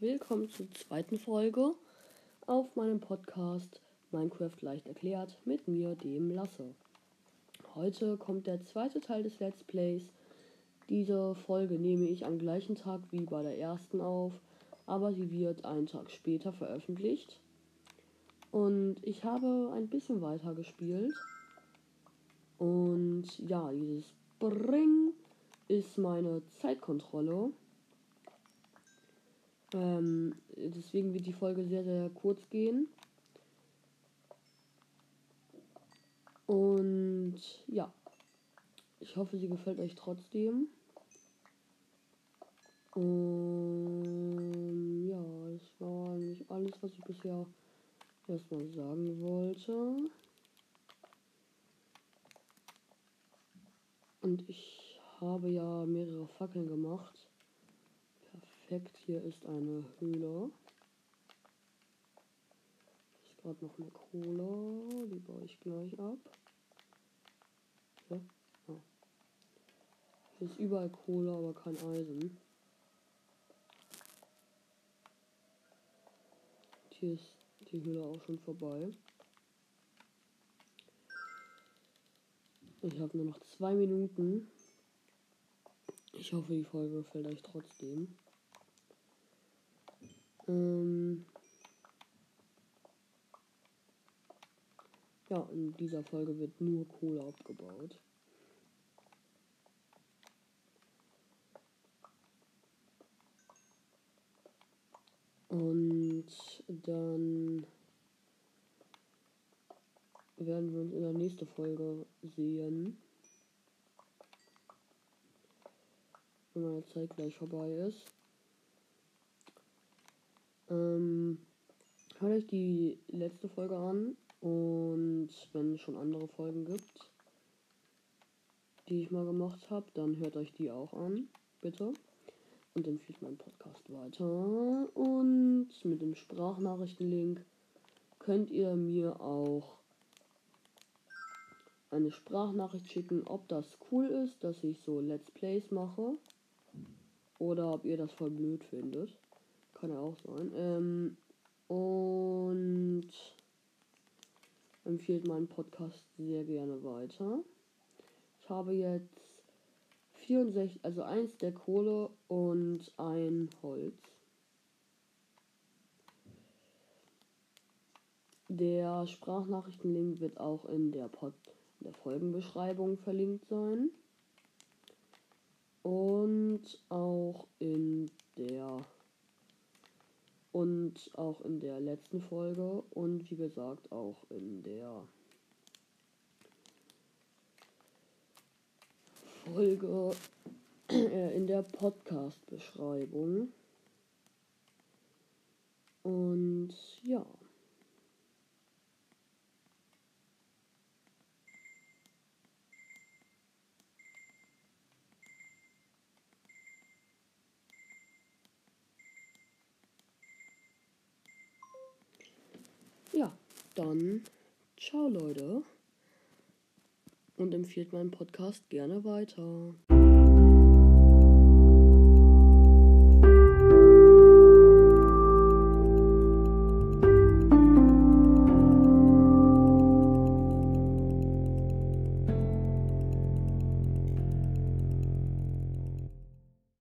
willkommen zur zweiten Folge auf meinem Podcast Minecraft leicht erklärt mit mir, dem Lasse. Heute kommt der zweite Teil des Let's Plays. Diese Folge nehme ich am gleichen Tag wie bei der ersten auf, aber sie wird einen Tag später veröffentlicht. Und ich habe ein bisschen weiter gespielt. Und ja, dieses Bring ist meine Zeitkontrolle. Ähm, deswegen wird die Folge sehr, sehr kurz gehen. Und ja, ich hoffe, sie gefällt euch trotzdem. Und ja, das war nicht alles, was ich bisher erstmal sagen wollte. Und ich habe ja mehrere Fackeln gemacht. Perfekt, hier ist eine Höhle. Hier ist gerade noch eine Kohle, die baue ich gleich ab. Ja. Ah. Hier ist überall Kohle, aber kein Eisen. Hier ist die Höhle auch schon vorbei. Ich habe nur noch zwei Minuten. Ich hoffe, die Folge gefällt euch trotzdem. Ähm ja, in dieser Folge wird nur Kohle abgebaut. Und dann werden wir uns in der nächsten Folge sehen. Wenn meine Zeit gleich vorbei ist. Ähm, hört euch die letzte Folge an und wenn es schon andere Folgen gibt, die ich mal gemacht habe, dann hört euch die auch an, bitte. Und empfiehlt meinen Podcast weiter. Und mit dem Sprachnachrichtenlink könnt ihr mir auch eine Sprachnachricht schicken, ob das cool ist, dass ich so Let's Plays mache. Oder ob ihr das voll blöd findet. Kann ja auch sein. Ähm, und empfiehlt meinen Podcast sehr gerne weiter. Ich habe jetzt 64, also eins der Kohle und ein Holz. Der Sprachnachrichtenlink wird auch in der Pod in der Folgenbeschreibung verlinkt sein. Und auch in der und auch in der letzten Folge und wie gesagt auch in der Folge äh, in der Podcast Beschreibung. Und. Ja, dann ciao Leute und empfiehlt meinen Podcast gerne weiter.